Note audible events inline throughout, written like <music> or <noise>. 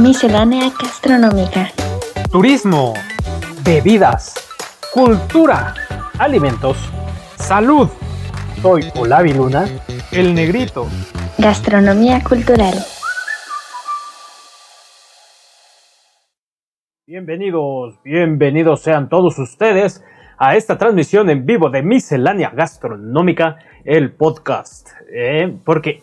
Miscelánea gastronómica. Turismo, bebidas, cultura, alimentos, salud. Soy Olavi Luna, el negrito. Gastronomía cultural. Bienvenidos, bienvenidos sean todos ustedes a esta transmisión en vivo de Miscelánea Gastronómica, el podcast. ¿eh? porque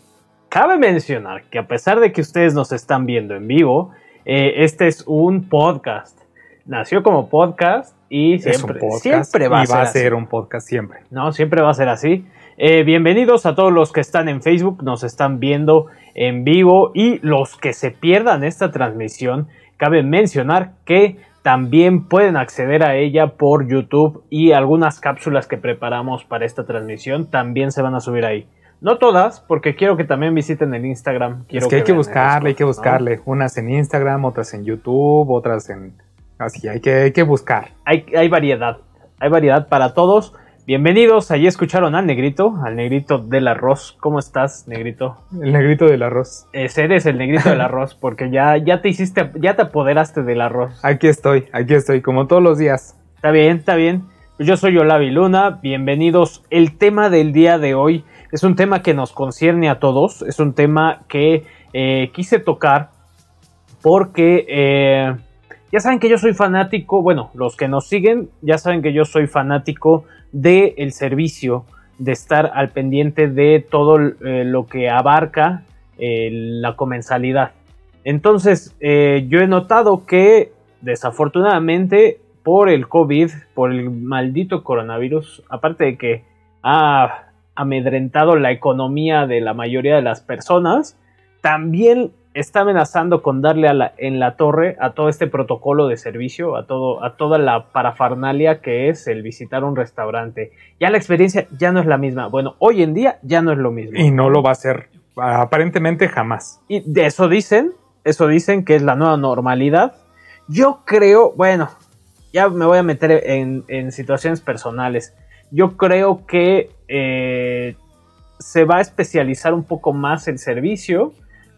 cabe mencionar que a pesar de que ustedes nos están viendo en vivo, eh, este es un podcast. Nació como podcast y siempre, siempre va, a, ser a ser un podcast siempre. No, siempre va a ser así. Eh, bienvenidos a todos los que están en Facebook, nos están viendo en vivo y los que se pierdan esta transmisión, cabe mencionar que también pueden acceder a ella por YouTube y algunas cápsulas que preparamos para esta transmisión también se van a subir ahí. No todas, porque quiero que también visiten el Instagram. Quiero es que, hay que buscarle, hay que buscarle. Unas en Instagram, otras en YouTube, otras en... Así, hay que, hay que buscar. Hay, hay variedad, hay variedad para todos. Bienvenidos, allí escucharon al negrito, al negrito del arroz. ¿Cómo estás, negrito? El negrito del arroz. Ese eres el negrito del arroz, <laughs> porque ya, ya te hiciste, ya te apoderaste del arroz. Aquí estoy, aquí estoy, como todos los días. Está bien, está bien. Pues yo soy Olavi Luna, bienvenidos. El tema del día de hoy es un tema que nos concierne a todos, es un tema que eh, quise tocar porque eh, ya saben que yo soy fanático, bueno, los que nos siguen ya saben que yo soy fanático del servicio, de estar al pendiente de todo eh, lo que abarca la comensalidad. Entonces, yo he notado que desafortunadamente por el COVID, por el maldito coronavirus, aparte de que ha amedrentado la economía de la mayoría de las personas, también está amenazando con darle a la, en la torre a todo este protocolo de servicio, a, todo, a toda la parafernalia que es el visitar un restaurante. Ya la experiencia ya no es la misma. Bueno, hoy en día ya no es lo mismo. Y no lo va a ser aparentemente jamás. Y de eso dicen, eso dicen que es la nueva normalidad. Yo creo, bueno, ya me voy a meter en, en situaciones personales. Yo creo que eh, se va a especializar un poco más el servicio,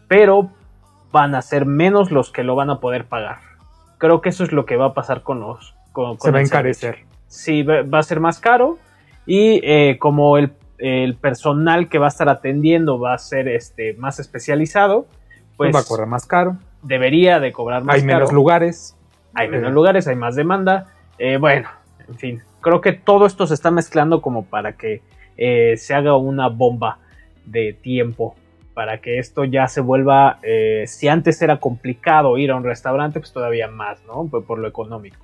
pero van a ser menos los que lo van a poder pagar. Creo que eso es lo que va a pasar con los. Con, Se va a encarecer. Sí, va a ser más caro. Y eh, como el, el, personal que va a estar atendiendo va a ser este, más especializado, pues. va a cobrar más caro. Debería de cobrar más hay caro. Hay menos lugares. Hay menos lugares, hay más demanda. Eh, bueno, en fin. Creo que todo esto se está mezclando como para que eh, se haga una bomba de tiempo para que esto ya se vuelva, eh, si antes era complicado ir a un restaurante, pues todavía más, ¿no? Por, por lo económico.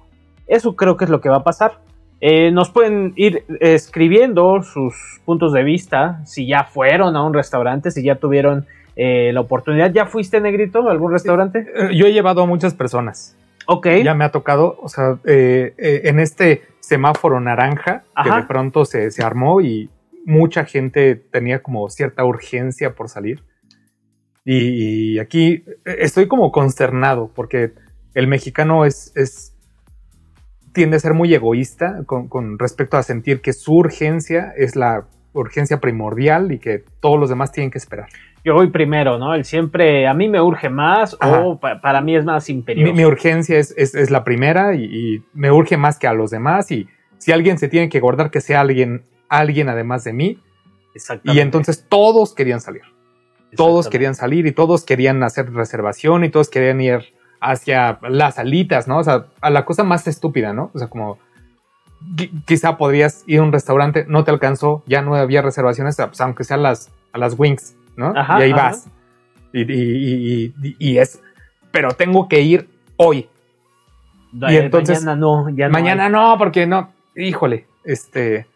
Eso creo que es lo que va a pasar. Eh, nos pueden ir escribiendo sus puntos de vista, si ya fueron a un restaurante, si ya tuvieron eh, la oportunidad. ¿Ya fuiste, Negrito, a algún restaurante? Yo he llevado a muchas personas. Ok. Ya me ha tocado, o sea, eh, en este semáforo naranja Ajá. que de pronto se, se armó y mucha gente tenía como cierta urgencia por salir. Y, y, aquí estoy como consternado porque el mexicano es, es tiende a ser muy egoísta con, con, respecto a sentir que su urgencia es la urgencia primordial y que todos los demás tienen que esperar. Yo voy primero, ¿no? El siempre, a mí me urge más Ajá. o pa para mí es más imperioso. Mi, mi urgencia es, es, es, la primera y, y me urge más que a los demás y si alguien se tiene que guardar, que sea alguien alguien además de mí. Y entonces todos querían salir. Todos querían salir y todos querían hacer reservación y todos querían ir hacia las alitas, ¿no? O sea, a la cosa más estúpida, ¿no? O sea, como quizá podrías ir a un restaurante, no te alcanzó, ya no había reservaciones, pues, aunque sean las, a las wings, ¿no? Ajá, y ahí ajá. vas. Y, y, y, y, es, pero tengo que ir hoy. y entonces, mañana no, ya no mañana hay. no, porque no, híjole, este,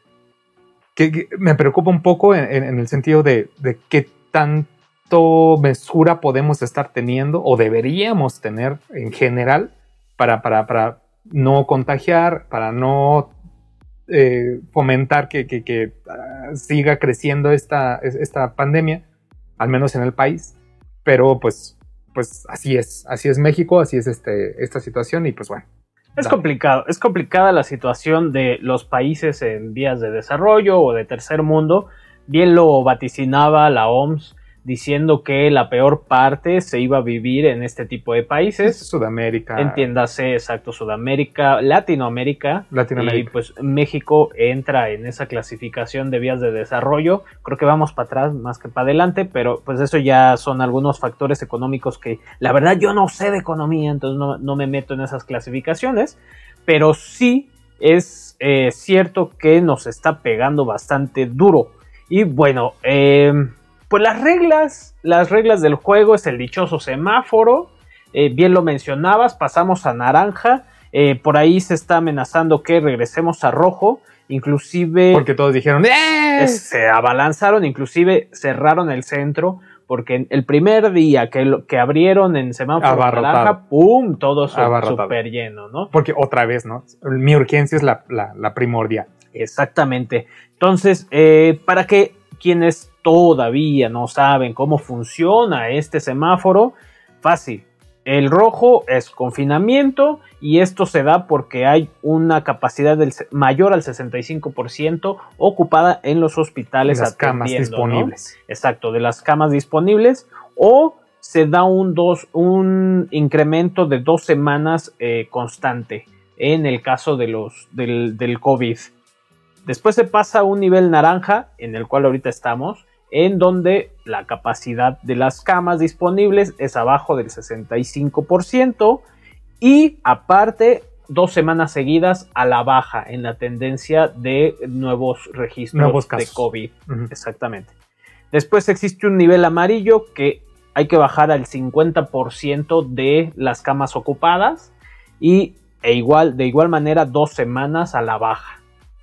que, que me preocupa un poco en, en, en el sentido de, de, qué tanto mesura podemos estar teniendo o deberíamos tener en general para, para, para no contagiar, para no eh, fomentar que, que, que uh, siga creciendo esta, esta pandemia, al menos en el país. Pero pues, pues así es, así es México, así es este, esta situación y pues bueno. Es complicado, es complicada la situación de los países en vías de desarrollo o de tercer mundo. Bien lo vaticinaba la OMS diciendo que la peor parte se iba a vivir en este tipo de países. Sudamérica. Entiéndase, exacto, Sudamérica, Latinoamérica. Latinoamérica. Y pues México entra en esa clasificación de vías de desarrollo. Creo que vamos para atrás más que para adelante, pero pues eso ya son algunos factores económicos que la verdad yo no sé de economía, entonces no, no me meto en esas clasificaciones, pero sí es eh, cierto que nos está pegando bastante duro. Y bueno, eh, pues las reglas, las reglas del juego es el dichoso semáforo. Eh, bien lo mencionabas, pasamos a naranja. por ahí se está amenazando que regresemos a rojo. Inclusive. Porque todos dijeron. ¡Eh! Se abalanzaron, inclusive cerraron el centro. Porque el primer día que, que abrieron en semáforo naranja, ¡pum! Todo súper lleno, ¿no? Porque otra vez, ¿no? Mi urgencia es la, la, primordial. Exactamente. Entonces, eh, para que quienes todavía no saben cómo funciona este semáforo, fácil. El rojo es confinamiento y esto se da porque hay una capacidad del, mayor al 65% ocupada en los hospitales. De las camas disponibles. Exacto, de las camas disponibles o se da un, dos, un incremento de dos semanas eh, constante en el caso de los, del, del COVID. Después se pasa a un nivel naranja, en el cual ahorita estamos, en donde la capacidad de las camas disponibles es abajo del 65% y aparte dos semanas seguidas a la baja en la tendencia de nuevos registros de COVID. Exactamente. Después existe un nivel amarillo que hay que bajar al 50% de las camas ocupadas y e igual, de igual manera dos semanas a la baja.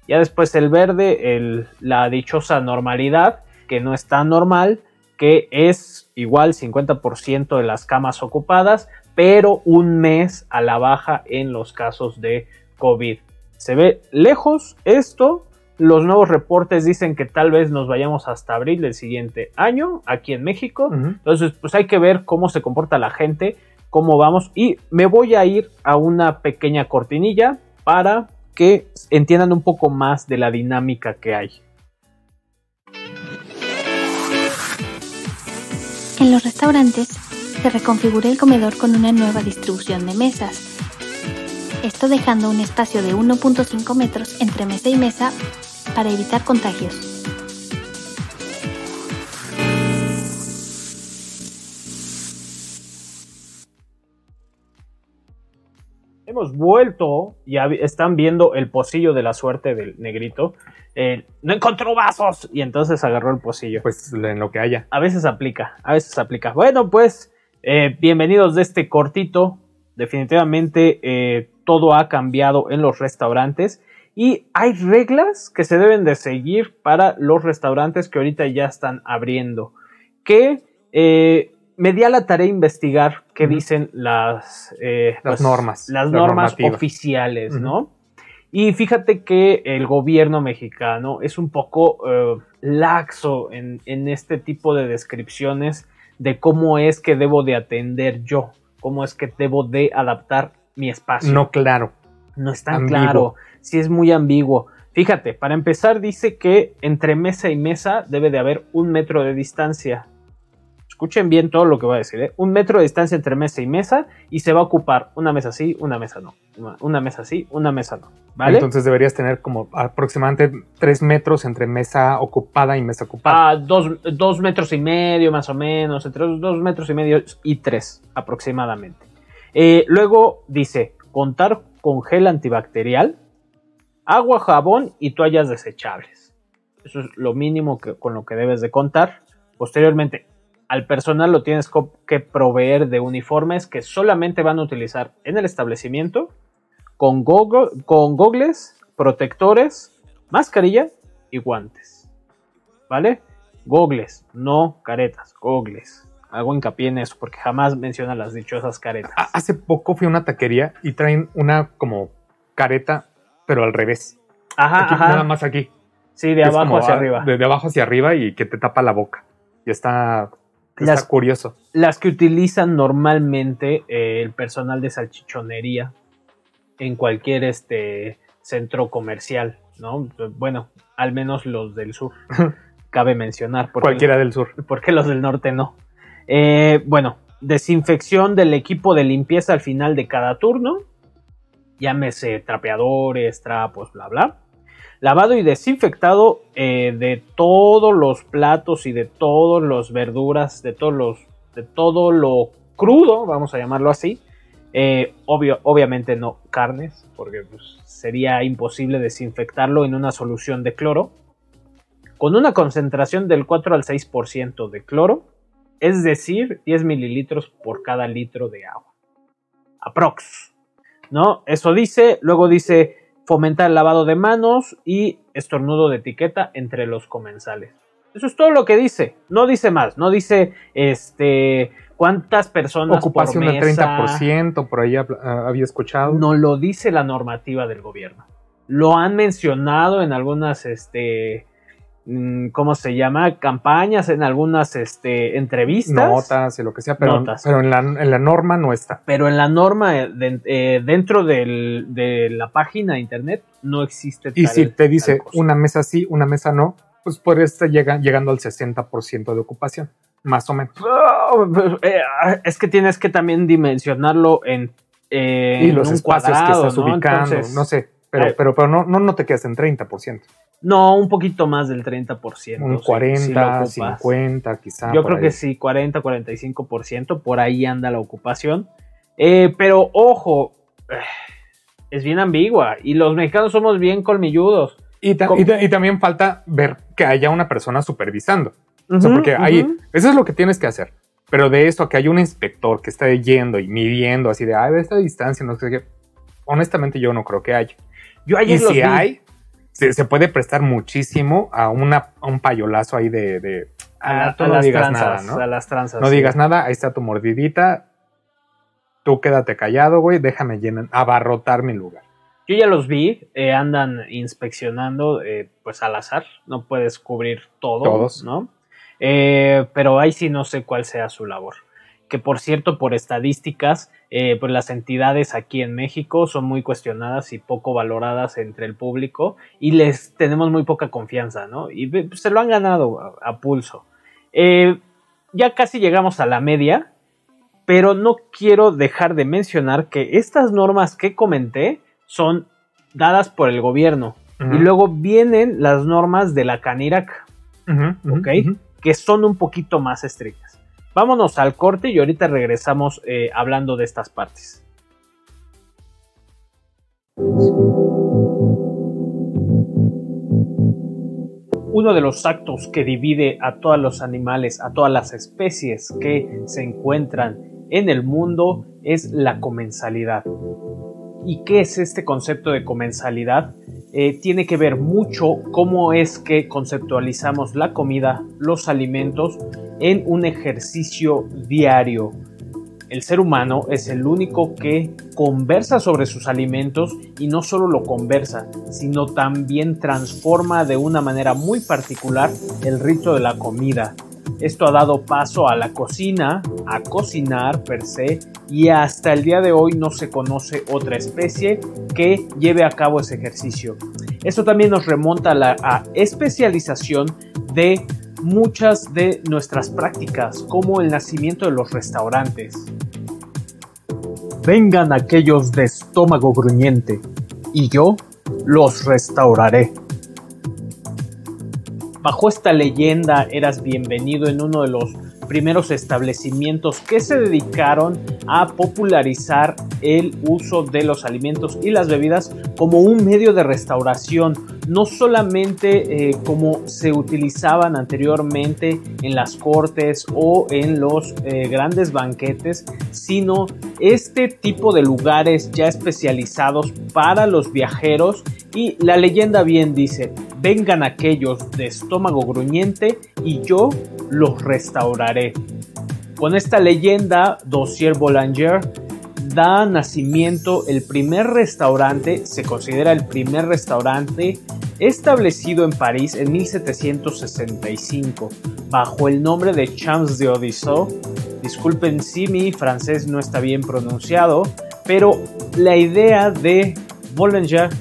Ya después el verde, la dichosa normalidad, que no está normal, que es igual 50% de las camas ocupadas, pero un mes a la baja en los casos de COVID. Se ve lejos esto. Los nuevos reportes dicen que tal vez nos vayamos hasta abril del siguiente año aquí en México. Entonces, pues hay que ver cómo se comporta la gente, cómo vamos. Y me voy a ir a una pequeña cortinilla para que entiendan un poco más de la dinámica que hay. En los restaurantes se reconfigura el comedor con una nueva distribución de mesas. Esto dejando un espacio de 1.5 metros entre mesa y mesa para evitar contagios. Hemos vuelto y están viendo el pocillo de la suerte del negrito. Eh, no encontró vasos y entonces agarró el pocillo. Pues en lo que haya. A veces aplica, a veces aplica. Bueno, pues eh, bienvenidos de este cortito. Definitivamente eh, todo ha cambiado en los restaurantes y hay reglas que se deben de seguir para los restaurantes que ahorita ya están abriendo. Que me di a la tarea de investigar qué dicen las, eh, las pues, normas. Las normas oficiales, ¿no? Y fíjate que el gobierno mexicano es un poco eh, laxo en, este tipo de descripciones de cómo es que debo de atender yo, cómo es que debo de adaptar mi espacio. No claro. No es tan claro, sí es muy ambiguo. Fíjate, para empezar dice que entre mesa y mesa debe de haber un metro de distancia. Escuchen bien todo lo que voy a decir. ¿eh? Un metro de distancia entre mesa y mesa y se va a ocupar una mesa sí, una mesa no. Una mesa sí, una mesa no. ¿vale? Entonces deberías tener como aproximadamente tres metros entre mesa ocupada y mesa ocupada. Ah, dos, metros y medio más o menos, entre dos metros y medio y tres aproximadamente. Eh, luego dice, contar con gel antibacterial, agua, jabón y toallas desechables. Eso es lo mínimo que, con lo que debes de contar. Posteriormente, al personal lo tienes que proveer de uniformes que solamente van a utilizar en el establecimiento, con, con gogles, protectores, mascarilla y guantes. ¿Vale? Gogles, no caretas, gogles. Hago hincapié en eso porque jamás menciona las dichosas caretas. Hace poco fui a una taquería y traen una como careta, pero al revés. Ajá, ajá. Nada más aquí. Sí, de abajo hacia arriba. De, de, abajo hacia arriba y que te tapa la boca. Y está las, curioso. Las que utilizan normalmente eh, el personal de salchichonería en cualquier este centro comercial, ¿no? Bueno, al menos los del sur. <laughs> cabe mencionar. Porque Cualquiera del sur. porque los del norte no. Eh, bueno, desinfección del equipo de limpieza al final de cada turno. Llámese trapeadores, trapos, bla, bla. Lavado y desinfectado eh, de todos los platos y de todas las verduras, de todos los, de todo lo crudo, vamos a llamarlo así. Eh, obvio, obviamente no carnes, porque pues, sería imposible desinfectarlo en una solución de cloro. Con una concentración del 4 al 6% de cloro, es decir, 10 mililitros por cada litro de agua. Aprox. ¿No? Eso dice, luego dice fomentar el lavado de manos y estornudo de etiqueta entre los comensales. Eso es todo lo que dice, no dice más, no dice este cuántas personas Ocupación por del mesa, 30%, por ahí ah, había escuchado. no lo dice la normativa del gobierno. Lo han mencionado en algunas este ¿cómo se llama? campañas, en algunas este entrevistas. Notas y lo que sea, pero, Notas. pero en, la, en la norma no está. Pero en la norma, eh, de- eh, dentro del- de la página de internet, no existe Y tal- si te dice una mesa sí, una mesa no, pues puede estar llega- llegando al 60% de ocupación, más o menos. Oh, eh, es que tienes que también dimensionarlo en, eh, y los espacios cuadrado, que estás ¿no? ubicando, Entonces, no sé, pero, pero, pero no, no, no te quedas en 30%, No, un poquito más del 30%. un sí, 40, sí lo ocupas. 50 quizá. Yo creo ahí. que sí, 40, 45%, por ahí anda la ocupación. Eh, pero ojo, es bien ambigua y los mexicanos somos bien colmilludos. Y, ta- y ta- y también falta ver que haya una persona supervisando. O sea, porque ahí, ujú. eso es lo que tienes que hacer. Pero de esto a que haya un inspector que está yendo y midiendo así de, ay, ve esta distancia, no sé qué. Honestamente, yo no creo que haya. Yo Y los si vi. hay, se, se puede prestar muchísimo a, una, a un payolazo ahí de, de, a, tú a no las digas tranzas, nada, ¿no? a las tranzas. No sí. digas nada, ahí está tu mordidita. Tú quédate callado, güey, déjame llenar, abarrotar mi lugar. Yo ya los vi, eh, andan inspeccionando, eh, pues al azar, no puedes cubrir todo, Todos. ¿no? Eh, pero ahí sí no sé cuál sea su labor. Que por cierto, por estadísticas, eh, pues las entidades aquí en México son muy cuestionadas y poco valoradas entre el público y les tenemos muy poca confianza, ¿no? Y pues, se lo han ganado a, a pulso. Eh, ya casi llegamos a la media, pero no quiero dejar de mencionar que estas normas que comenté son dadas por el gobierno. Y luego vienen las normas de la Canirac, ujú. que son un poquito más estrictas. Vámonos al corte y ahorita regresamos eh, hablando de estas partes. Uno de los actos que divide a todos los animales, a todas las especies que se encuentran en el mundo es la comensalidad. ¿Y qué es este concepto de comensalidad? Eh, tiene que ver mucho cómo es que conceptualizamos la comida, los alimentos en un ejercicio diario. El ser humano es el único que conversa sobre sus alimentos y no solo lo conversa, sino también transforma de una manera muy particular el rito de la comida. Esto ha dado paso a la cocina, a cocinar per se, y hasta el día de hoy no se conoce otra especie que lleve a cabo ese ejercicio. Esto también nos remonta a la especialización de muchas de nuestras prácticas, como el nacimiento de los restaurantes. Vengan aquellos de estómago gruñente, y yo los restauraré. Bajo esta leyenda eras bienvenido en uno de los primeros establecimientos que se dedicaron a popularizar el uso de los alimentos y las bebidas como un medio de restauración, no solamente eh, como se utilizaban anteriormente en las cortes o en los eh, grandes banquetes, sino este tipo de lugares ya especializados para los viajeros. Y la leyenda bien dice, vengan aquellos de estómago gruñente y yo los restauraré. Con esta leyenda, Dossier Boulanger da nacimiento el primer restaurante, se considera el primer restaurante establecido en París en 1765 bajo el nombre de Champs de Odisseau. Disculpen si mi francés no está bien pronunciado, pero la idea de Boulanger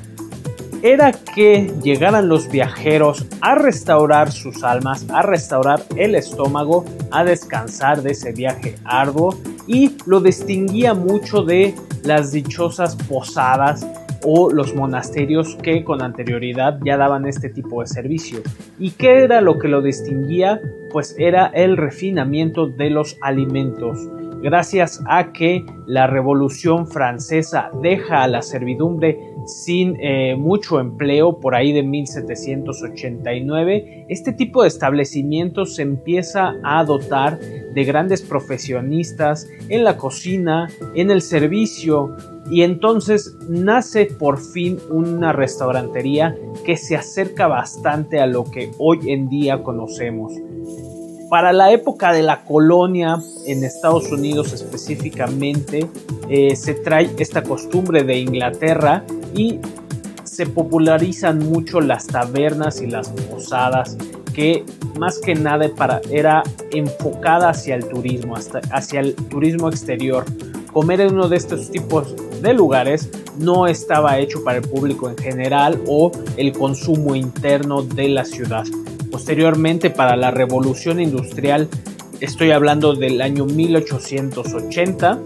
era que llegaran los viajeros a restaurar sus almas, a restaurar el estómago, a descansar de ese viaje arduo y lo distinguía mucho de las dichosas posadas o los monasterios que con anterioridad ya daban este tipo de servicio. ¿Y qué era lo que lo distinguía? Pues era el refinamiento de los alimentos gracias a que la Revolución Francesa deja a la servidumbre sin eh, mucho empleo por ahí de 1789, este tipo de establecimientos se empieza a dotar de grandes profesionistas en la cocina, en el servicio, y entonces nace por fin una restaurantería que se acerca bastante a lo que hoy en día conocemos. Para la época de la colonia en Estados Unidos específicamente, eh, se trae esta costumbre de Inglaterra y se popularizan mucho las tabernas y las posadas que más que nada para, era enfocada hacia el turismo, hacia el turismo exterior. Comer en uno de estos tipos de lugares no estaba hecho para el público en general o el consumo interno de la ciudad. Posteriormente, para la revolución industrial, estoy hablando del año 1880,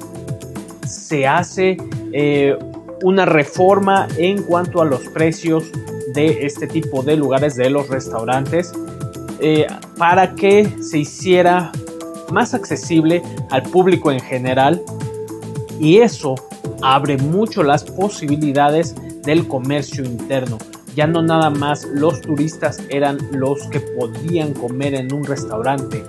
se hace eh, una reforma en cuanto a los precios de este tipo de lugares, de los restaurantes, eh, para que se hiciera más accesible al público en general. Y eso abre mucho las posibilidades del comercio interno ya no nada más los turistas eran los que podían comer en un restaurante.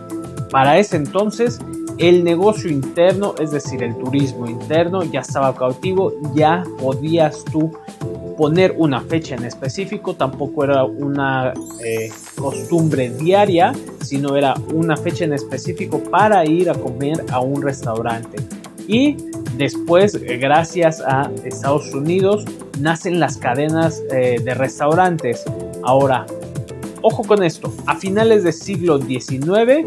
Para ese entonces el negocio interno, es decir, el turismo interno ya estaba cautivo, ya podías tú poner una fecha en específico, tampoco era una eh, costumbre diaria, sino era una fecha en específico para ir a comer a un restaurante. Y después, eh, gracias a Estados Unidos, nacen las cadenas eh, de restaurantes. Ahora, ojo con esto, a finales del siglo XIX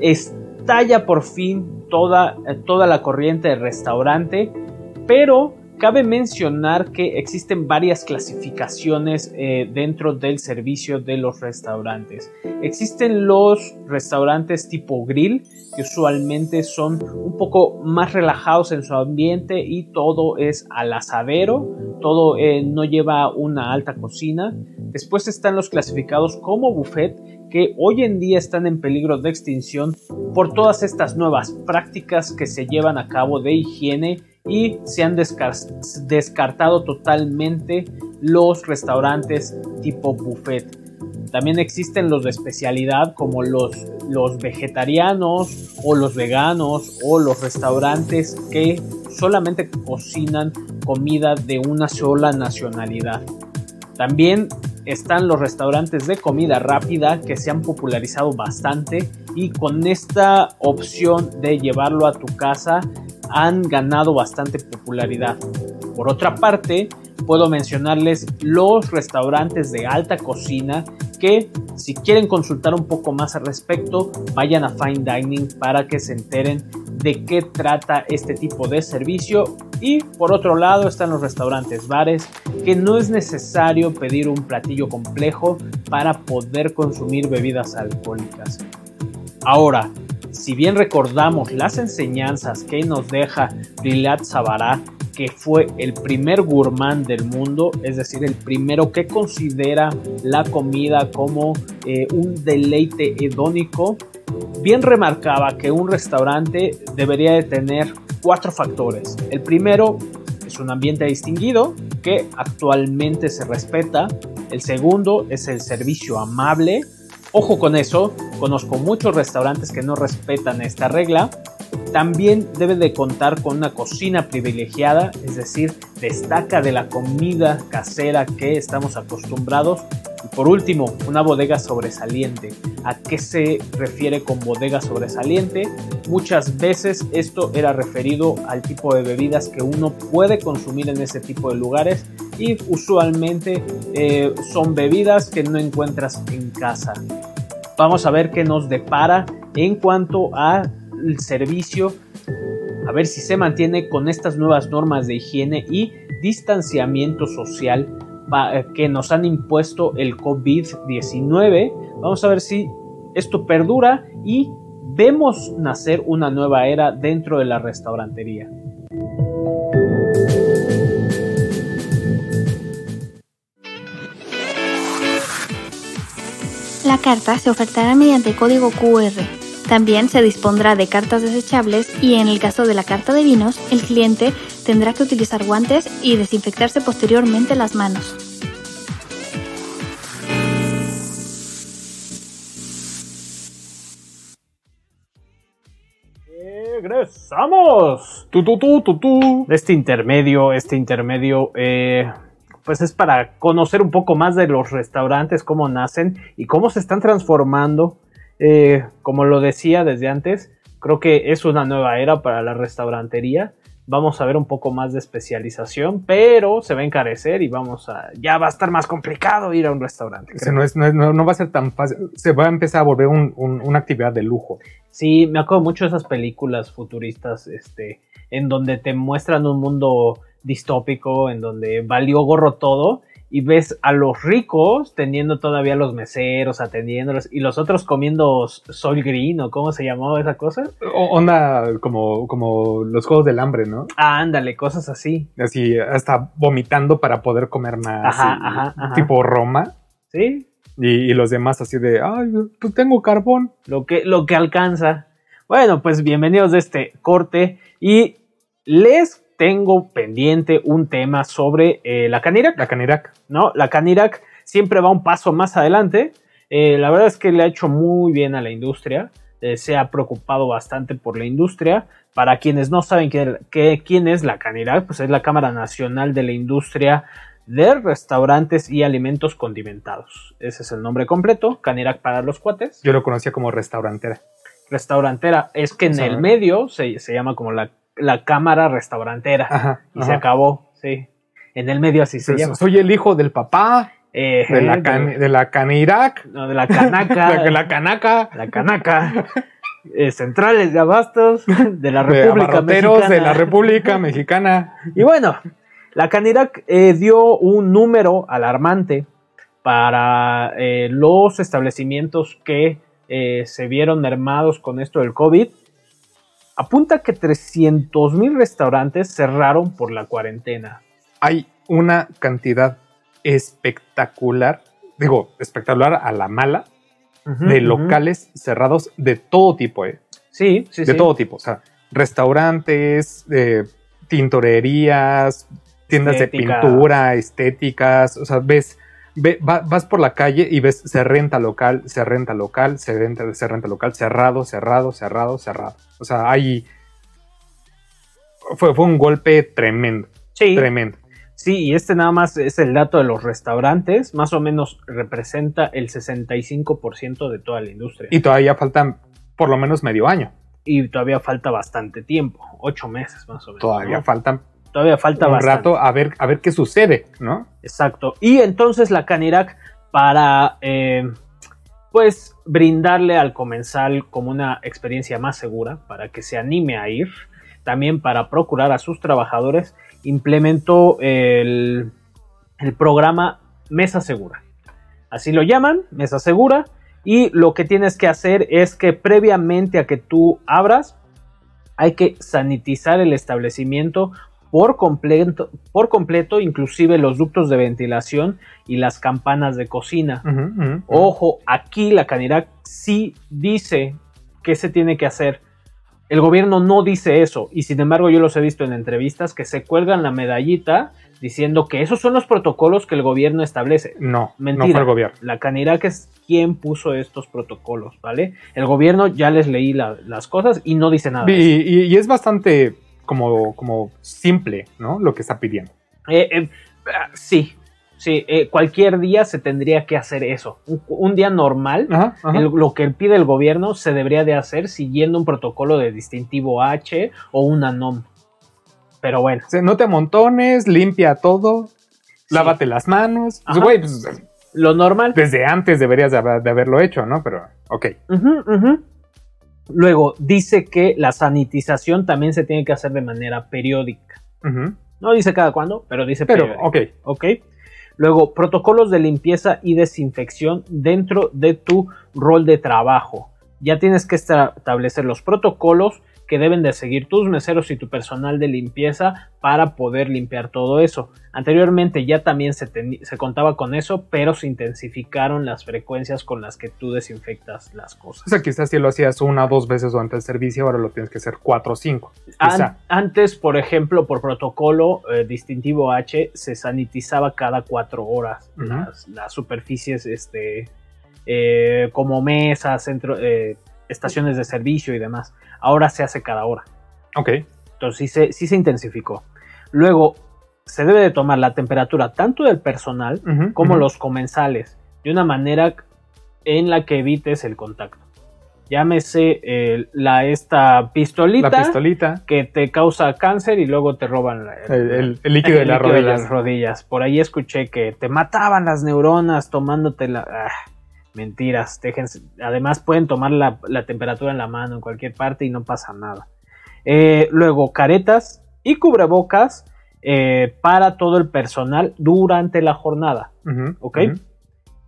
estalla por fin toda, eh, toda la corriente de restaurante, pero Cabe mencionar que existen varias clasificaciones eh, dentro del servicio de los restaurantes. Existen los restaurantes tipo grill, que usualmente son un poco más relajados en su ambiente y todo es al asadero, todo eh, no lleva una alta cocina. Después están los clasificados como buffet, que hoy en día están en peligro de extinción por todas estas nuevas prácticas que se llevan a cabo de higiene y se han descartado totalmente los restaurantes tipo buffet. También existen los de especialidad como los, los vegetarianos o los veganos o los restaurantes que solamente cocinan comida de una sola nacionalidad. También están los restaurantes de comida rápida que se han popularizado bastante y con esta opción de llevarlo a tu casa han ganado bastante popularidad. Por otra parte, puedo mencionarles los restaurantes de alta cocina que si quieren consultar un poco más al respecto, vayan a Fine Dining para que se enteren de qué trata este tipo de servicio. Y por otro lado están los restaurantes bares, que no es necesario pedir un platillo complejo para poder consumir bebidas alcohólicas. Ahora, si bien recordamos las enseñanzas que nos deja Lilat Sabará, que fue el primer gourmand del mundo, es decir, el primero que considera la comida como eh, un deleite hedónico, bien remarcaba que un restaurante debería de tener cuatro factores. El primero es un ambiente distinguido que actualmente se respeta. El segundo es el servicio amable Ojo con eso, conozco muchos restaurantes que no respetan esta regla. También debe de contar con una cocina privilegiada, es decir, destaca de la comida casera que estamos acostumbrados por último, una bodega sobresaliente. ¿A qué se refiere con bodega sobresaliente? Muchas veces esto era referido al tipo de bebidas que uno puede consumir en ese tipo de lugares y usualmente eh, son bebidas que no encuentras en casa. Vamos a ver qué nos depara en cuanto al servicio a ver si se mantiene con estas nuevas normas de higiene y distanciamiento social que nos han impuesto el COVID-19. Vamos a ver si esto perdura y vemos nacer una nueva era dentro de la restaurantería. La carta se ofertará mediante código QR. También se dispondrá de cartas desechables y en el caso de la carta de vinos, el cliente tendrá que utilizar guantes y desinfectarse posteriormente las manos. regresamos. Tu, tu, tu, este intermedio, este intermedio, eh, pues es para conocer un poco más de los restaurantes, cómo nacen y cómo se están transformando. Eh, como lo decía desde antes, creo que es una nueva era para la restaurantería vamos a ver un poco más de especialización, pero se va a encarecer y vamos a, ya va a estar más complicado ir a un restaurante. no, va a ser tan fácil, se va a empezar a volver una actividad de lujo. Sí, me acuerdo mucho de esas películas futuristas, este, en donde te muestran un mundo distópico, en donde valió gorro todo y ves a los ricos teniendo todavía los meseros, atendiéndolos, y los otros comiendo sol green o cómo se llamaba esa cosa. onda como, como los juegos del hambre, ¿no? Ah, ándale, cosas así. Así, hasta vomitando para poder comer más. Ajá, ajá, Tipo Roma. Sí. Y, los demás así de, ay, pues tengo carbón. Lo que, lo que alcanza. Bueno, pues bienvenidos de este corte y les tengo pendiente un tema sobre eh, la Canirac. La Canirac. ¿No? La Canirac siempre va un paso más adelante. Eh, la verdad es que le ha hecho muy bien a la industria. Eh, se ha preocupado bastante por la industria. Para quienes no saben quién es la Canirac, pues es la Cámara Nacional de la Industria de Restaurantes y Alimentos Condimentados. Ese es el nombre completo, Canirac para los cuates. Yo lo conocía como restaurantera. Restaurantera, es que en el medio se, se llama como la la cámara restaurantera. y se acabó, sí. En el medio así se llama. Soy el hijo del papá. Eh, de, la de la Canirac. No, de la Canaca. <laughs> de la Canaca. La Canaca. Eh, centrales de abastos de la República de Mexicana. de la República <laughs> Mexicana. Y bueno, la Canirac eh, dio un número alarmante para los establecimientos que se vieron mermados con esto del COVID apunta que 300 mil restaurantes cerraron por la cuarentena. Hay una cantidad espectacular, digo, espectacular a la mala, de locales cerrados de todo tipo, ¿eh? Sí, sí, De todo tipo, o sea, restaurantes, eh, tintorerías, tiendas de pintura, estéticas, o sea, ves vas por la calle y ves se renta local, se renta local, se renta, se renta local, cerrado, cerrado, cerrado, cerrado. O sea, hay. Fue, fue un golpe tremendo. Sí. Tremendo. Sí, y este nada más es el dato de los restaurantes, más o menos representa el 65% de toda la industria. Y todavía faltan por lo menos medio año. Y todavía falta bastante tiempo, ocho meses más o menos. Todavía faltan Todavía falta un rato a ver, a ver qué sucede, ¿no? Exacto. Y entonces la Canirac para eh, pues brindarle al comensal como una experiencia más segura para que se anime a ir, también para procurar a sus trabajadores, implementó el, el programa Mesa Segura. Así lo llaman, Mesa Segura. Y lo que tienes que hacer es que previamente a que tú abras, hay que sanitizar el establecimiento por completo, por completo, inclusive los ductos de ventilación y las campanas de cocina. Ojo, aquí la Canirac sí dice qué se tiene que hacer. El gobierno no dice eso y sin embargo yo los he visto en entrevistas que se cuelgan la medallita diciendo que esos son los protocolos que el gobierno establece. No, mentira. No fue el gobierno. La Canirac es quien puso estos protocolos, ¿vale? El gobierno ya les leí las cosas y no dice nada. y es bastante como, como simple, ¿no? Lo que está pidiendo. Eh, eh, sí, sí, eh, cualquier día se tendría que hacer eso. Un, día normal, lo que pide el gobierno se debería de hacer siguiendo un protocolo de distintivo H o una NOM. Pero bueno. no te amontones, limpia todo, lávate las manos. Pues, pues, lo normal. Desde antes deberías de, haberlo hecho, ¿no? Pero, ok. Luego, dice que la sanitización también se tiene que hacer de manera periódica. No dice cada cuándo, pero dice pero, Ok. Ok. Luego, protocolos de limpieza y desinfección dentro de tu rol de trabajo. Ya tienes que establecer los protocolos que deben de seguir tus meseros y tu personal de limpieza para poder limpiar todo eso. Anteriormente ya también se, se, contaba con eso, pero se intensificaron las frecuencias con las que tú desinfectas las cosas. O sea, quizás si lo hacías una o dos veces durante el servicio, ahora lo tienes que hacer cuatro o cinco. antes, por ejemplo, por protocolo eh, distintivo H, se sanitizaba cada cuatro horas las, superficies este, eh, como mesas, centro, eh, estaciones de servicio y demás. Ahora se hace cada hora. Ok. Entonces sí se, sí se intensificó. Luego, se debe de tomar la temperatura tanto del personal como los comensales de una manera en la que evites el contacto. Llámese eh, la, esta pistolita, la pistolita que te causa cáncer y luego te roban el, líquido, de, las rodillas. Por ahí escuché que te mataban las neuronas tomándote la... Ah, Mentiras, además pueden tomar la, temperatura en la mano en cualquier parte y no pasa nada. Eh, luego, caretas y cubrebocas eh, para todo el personal durante la jornada. ¿Ok?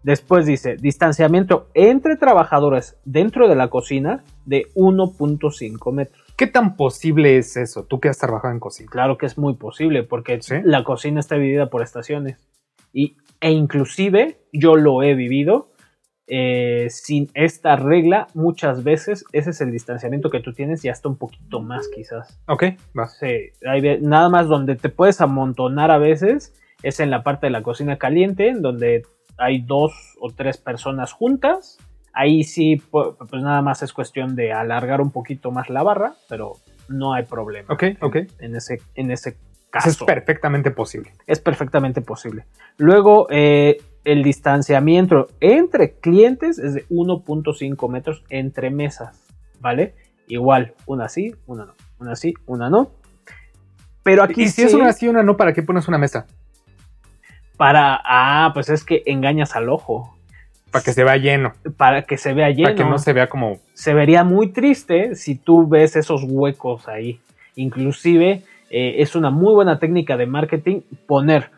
Después dice, distanciamiento entre trabajadores dentro de la cocina de 1.5 metros. ¿Qué tan posible es eso? Tú que has trabajado en cocina. Claro que es muy posible porque la cocina está dividida por estaciones. Y, e inclusive yo lo he vivido eh, sin esta regla, muchas veces ese es el distanciamiento que tú tienes y hasta un poquito más quizás. Ok, va. nada más donde te puedes amontonar a veces es en la parte de la cocina caliente, donde hay dos o tres personas juntas. Ahí sí, pues, nada más es cuestión de alargar un poquito más la barra, pero no hay problema. Ok, ok. En, ese, en ese caso. es perfectamente posible. Es perfectamente posible. Luego, eh, el distanciamiento entre clientes es de 1.5 metros entre mesas, ¿vale? Igual, una sí, una no, una sí, una no. Pero aquí ¿Y si es una sí, una no, para qué pones una mesa? Para, ah, pues es que engañas al ojo. Para que se vea lleno. Para que se vea lleno. Para que no se vea como... Se vería muy triste si tú ves esos huecos ahí. Inclusive eh, es una muy buena técnica de marketing poner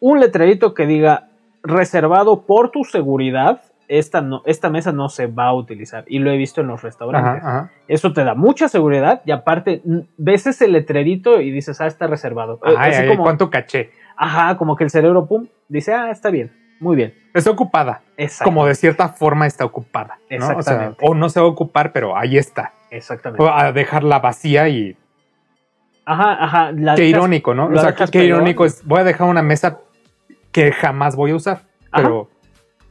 un letrerito que diga reservado por tu seguridad, esta, no, esta mesa no se va a utilizar. Y lo he visto en los restaurantes. Eso te da mucha seguridad y aparte ves ese letrerito y dices, ah, está reservado. Ajá, como, ¿Cuánto caché? Ajá, como que el cerebro, pum, dice, ah, está bien, muy bien. Está ocupada. Como de cierta forma está ocupada. Exactamente. O, no se va a ocupar, pero ahí está. Exactamente. O a dejarla vacía y... Ajá, ajá. qué irónico, ¿no? O sea, qué irónico es, voy a dejar una mesa que jamás voy a usar, pero,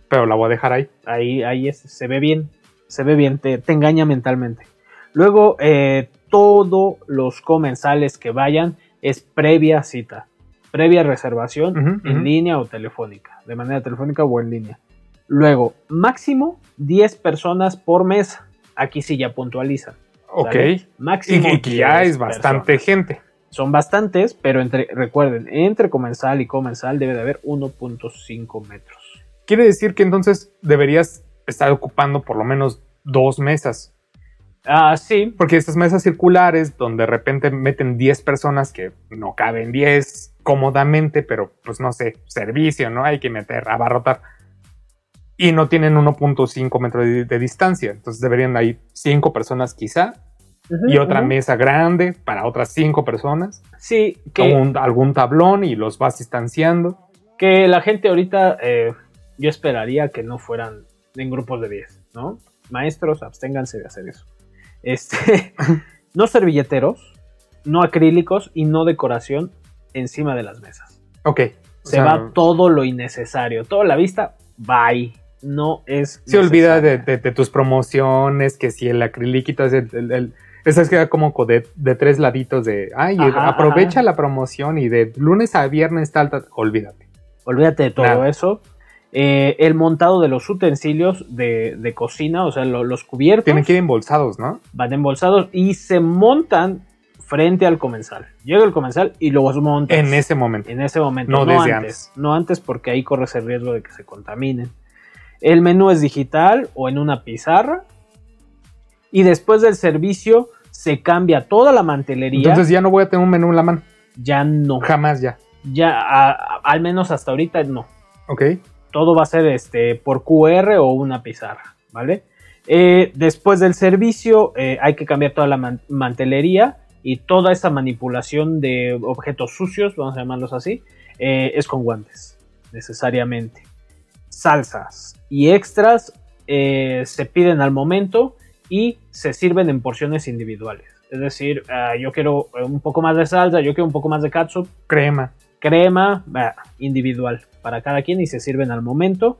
pero la voy a dejar ahí. Ahí, ahí se ve bien, se ve bien, te, engaña mentalmente. Luego, eh, todos los comensales que vayan es previa cita, previa reservación en línea o telefónica, de manera telefónica o en línea. Luego, máximo 10 personas por mes. Aquí sí ya puntualizan. Ok. Máximo. Y, que ya es bastante gente. Son bastantes, pero entre, recuerden, entre comensal y comensal debe de haber 1.5 metros. Quiere decir que entonces deberías estar ocupando por lo menos dos mesas. Ah, sí. Porque estas mesas circulares, donde de repente meten 10 personas que no caben 10 cómodamente, pero pues no sé, servicio, ¿no? Hay que meter, abarrotar. Y no tienen 1.5 metros de, de, distancia. Entonces deberían ir 5 personas quizá y otra mesa grande para otras cinco personas. Sí, que algún tablón y los vas distanciando. Que la gente ahorita, eh, yo esperaría que no fueran en grupos de 10, ¿no? Maestros, absténganse de hacer eso. Este, <laughs> no servilleteros, no acrílicos y no decoración encima de las mesas. Ok. Se va todo lo innecesario. Toda la vista, bye. No es. Se olvida de, tus promociones, que si el acrílico es el esa es que como de, de, tres laditos de, ay, aprovecha la promoción y de lunes a viernes tal, tal olvídate. Olvídate de todo eso. Eh, el montado de los utensilios de, cocina, o sea, los cubiertos. Tienen que ir embolsados, ¿no? Van embolsados y se montan frente al comensal. Llega el comensal y los montan. En ese momento. En ese momento. No, desde antes, No antes porque ahí corres el riesgo de que se contaminen. El menú es digital o en una pizarra y después del servicio se cambia toda la mantelería. Entonces ya no voy a tener un menú en la mano. Ya no. Jamás ya. Ya, a- a- al menos hasta ahorita no. Ok. Todo va a ser este, por QR o una pizarra, ¿vale? Eh, después del servicio eh, hay que cambiar toda la man- mantelería y toda esa manipulación de objetos sucios, vamos a llamarlos así, eh, es con guantes, necesariamente. Salsas y extras se piden al momento y se sirven en porciones individuales. Es decir, ah, yo quiero eh, un poco más de salsa, yo quiero un poco más de catsup, Crema. crema individual para cada quien y se sirven al momento.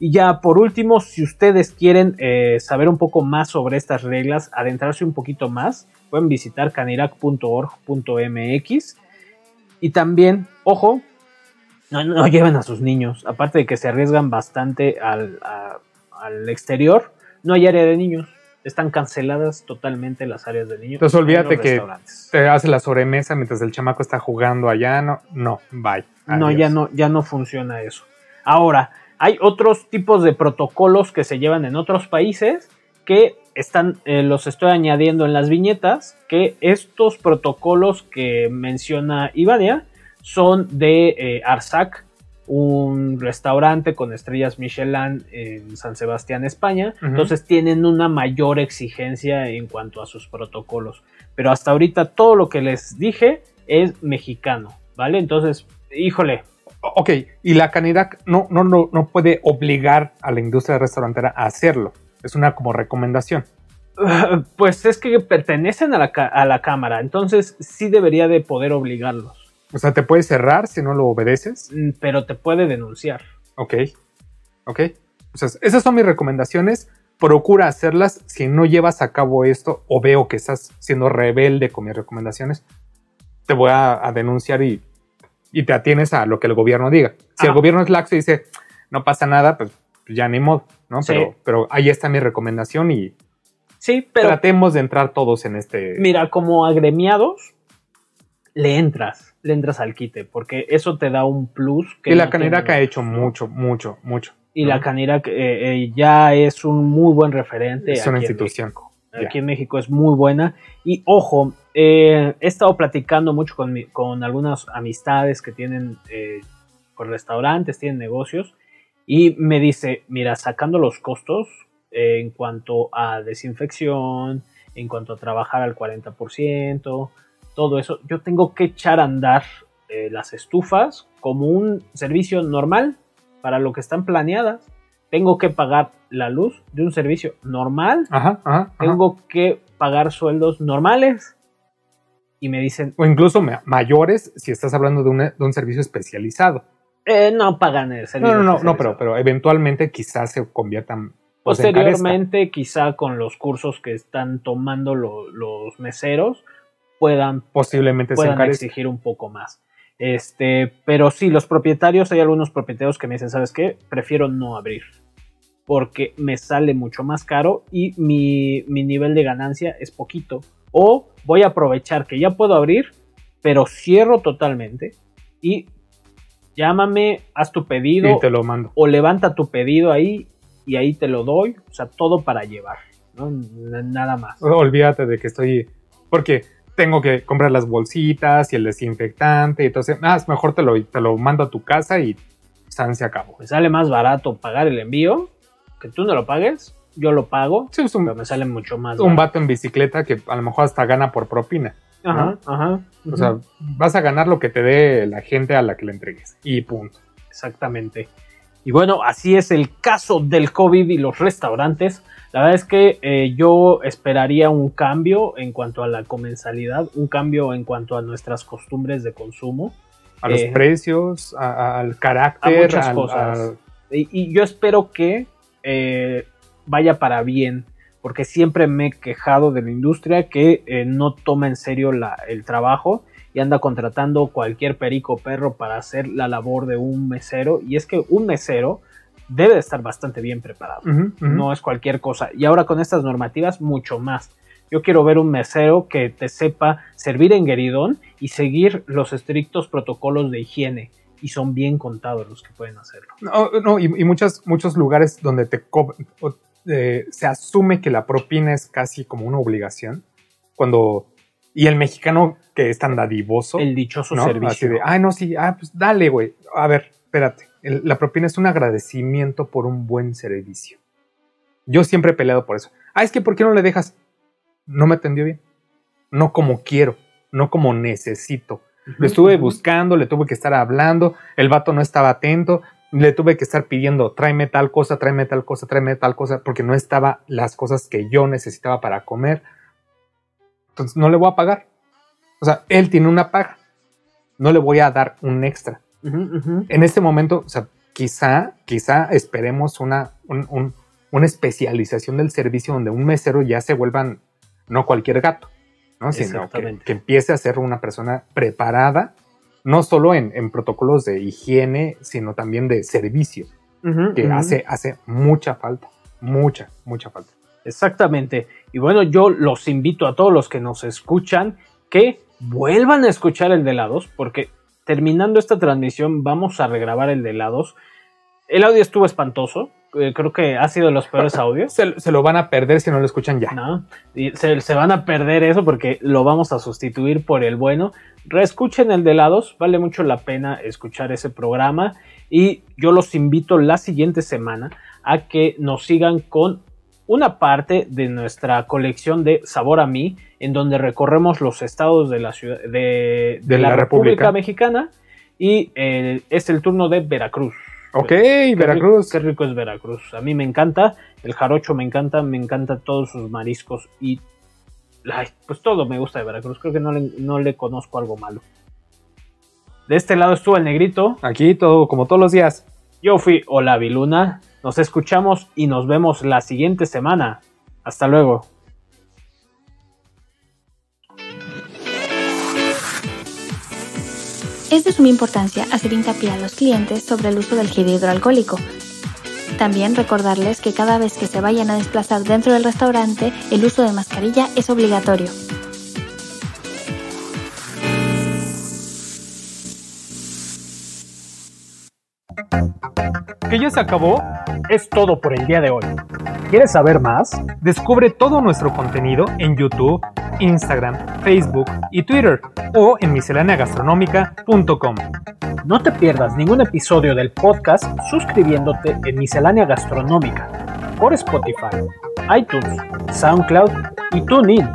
Y ya por último, si ustedes quieren eh, saber un poco más sobre estas reglas, adentrarse un poquito más, pueden visitar canirac.org.mx. Y también, ojo, no, no lleven a sus niños, aparte de que se arriesgan bastante al, a- al exterior, no hay área de niños. Están canceladas totalmente las áreas de niños. Entonces, en olvídate que. Te hace la sobremesa mientras el chamaco está jugando allá. No, no, bye. No, ya no, ya no funciona eso. Ahora, hay otros tipos de protocolos que se llevan en otros países que están, eh, los estoy añadiendo en las viñetas, que estos protocolos que menciona Ivania son de eh, Arsac, un restaurante con estrellas Michelin en San Sebastián, España. Entonces tienen una mayor exigencia en cuanto a sus protocolos. Pero hasta ahorita todo lo que les dije es mexicano, ¿vale? Entonces, híjole, Ok, y la Canirac no, no, no, no puede obligar a la industria restaurantera a hacerlo. Es una como recomendación. <laughs> Pues es que pertenecen a la, a la Cámara, entonces sí debería de poder obligarlos, O sea, te puedes cerrar si no lo obedeces. Mm, pero te puede denunciar. Ok. Ok. O sea, esas son mis recomendaciones. Procura hacerlas. Si no llevas a cabo esto o veo que estás siendo rebelde con mis recomendaciones, te voy a, a denunciar y, y te atienes a lo que el gobierno diga. Si el Ah. gobierno es laxo y dice, no pasa nada, pues ya ni modo, ¿no? Sí. Pero, pero ahí está mi recomendación y Sí, pero tratemos de entrar todos en este... mira, como agremiados, le entras, le entras al quite, porque eso te da un plus. Que y la no Canirac ha hecho mucho, mucho, mucho. Y la ¿no? Canirac eh, eh, ya es un muy buen referente. Es una en institución. Aquí en México es muy buena. Y ojo, eh, he estado platicando mucho con, mi- con algunas amistades que tienen eh, pues, restaurantes, tienen negocios. Y me dice, mira, sacando los costos eh, en cuanto a desinfección, en cuanto a trabajar al 40%, todo eso, yo tengo que echar a andar eh, las estufas como un servicio normal para lo que están planeadas. Tengo que pagar la luz de un servicio normal Ajá, ajá, ajá. tengo que pagar sueldos normales. Y me dicen, O incluso ma- mayores si estás hablando de, una- de un servicio especializado. eh, no pagan el No, servicio. no, no, no, pero, especializado. pero eventualmente quizás se conviertan. encarezca. Posteriormente, quizá con los cursos que están tomando lo- los meseros, puedan, Posiblemente puedan exigir un poco más. Este, pero sí, los propietarios, hay algunos propietarios que me dicen, ¿sabes qué? Prefiero no abrir. Porque me sale mucho más caro y mi, mi nivel de ganancia es poquito. O voy a aprovechar que ya puedo abrir, pero cierro totalmente y llámame, haz tu pedido Y te lo mando. o levanta tu pedido ahí y ahí te lo doy. O sea, todo para llevar, Nada más. Olvídate de que estoy. Porque tengo que comprar las bolsitas y el desinfectante. Y entonces, ah, es mejor te lo, te lo mando a tu casa y San se acabó. Me sale más barato pagar el envío, que tú no lo pagues, yo lo pago, Sí, es un, pero me sale mucho más un barato. vato en bicicleta que a lo mejor hasta gana por propina. Ajá, ajá. O sea, vas a ganar lo que te dé la gente a la que le entregues. Y punto. Exactamente. Y bueno, así es el caso del COVID y los restaurantes. La verdad es que eh, yo esperaría un cambio en cuanto a la comensalidad, un cambio en cuanto a nuestras costumbres de consumo. A los Eh, precios, a- a- al a carácter, muchas al- cosas. al- Y, y yo espero que eh, vaya para bien, porque siempre me he quejado de la industria que no toma en serio la- el trabajo y anda contratando cualquier perico perro para hacer la labor de un mesero. Y es que un mesero debe de estar bastante bien preparado. No es cualquier cosa. Y ahora con estas normativas, mucho más. Yo quiero ver un mesero que te sepa servir en gueridón y seguir los estrictos protocolos de higiene. Y son bien contados los que pueden hacerlo. No, no, y, y muchas, muchos lugares donde te eh, se asume que la propina es casi como una obligación. Cuando Y el mexicano que es tan dadivoso. El dichoso ¿no? servicio. Así de, ay, no, sí, ah, pues dale, güey. A ver, espérate. El- la propina es un agradecimiento por un buen servicio. Yo siempre he peleado por eso. Ah, es que ¿por qué no le dejas? No me atendió bien. No como quiero, no como necesito. Lo estuve buscando, le tuve que estar hablando, el vato no estaba atento, le tuve que estar pidiendo, tráeme tal cosa, tráeme tal cosa, tráeme tal cosa, porque no estaba las cosas que yo necesitaba para comer. Entonces no le voy a pagar. O sea, él tiene una paga. No le voy a dar un extra. Ujú, ujú. En este momento, o sea, quizá, quizá esperemos una, un- un- una especialización del servicio donde un mesero ya se vuelvan no cualquier gato, ¿no? Sino que, empiece a ser una persona preparada, no solo en, en protocolos de higiene, sino también de servicio, que hace, hace mucha falta, mucha, mucha falta. Exactamente. Y bueno, yo los invito a todos los que nos escuchan que vuelvan a escuchar el de helados, porque terminando esta transmisión vamos a regrabar el de helados. El audio estuvo espantoso. eh, creo que ha sido de los peores <laughs> audios. Se, se lo van a perder si no lo escuchan ya. ¿no? Se, se van a perder eso porque lo vamos a sustituir por el bueno. Reescuchen el de helados, vale mucho la pena escuchar ese programa. Y yo los invito la siguiente semana a que nos sigan con una parte de nuestra colección de Sabor a mí, en donde recorremos los estados de la ciudad de, De la República. Mexicana. Y eh, es el turno de Veracruz. Ok, Qué Veracruz. rico- Qué rico es Veracruz. A mí me encanta. El jarocho me encanta. Me encanta todos sus mariscos. Y. ay, pues todo me gusta de Veracruz. Creo que no le, no le conozco algo malo. De este lado estuvo el negrito. Aquí todo, como todos los días. Yo fui Olavi Luna. Nos escuchamos y nos vemos la siguiente semana. Hasta luego. Es de suma importancia hacer hincapié a los clientes sobre el uso del gel hidroalcohólico. También recordarles que cada vez que se vayan a desplazar dentro del restaurante, el uso de mascarilla es obligatorio. ¿Que ya se acabó? Es todo por el día de hoy. ¿Quieres saber más? Descubre todo nuestro contenido en YouTube, Instagram, Facebook y Twitter o en misceláneagastronómica.com. No te pierdas ningún episodio del podcast suscribiéndote en Miscelánea Gastronómica por Spotify, iTunes, SoundCloud y TuneIn.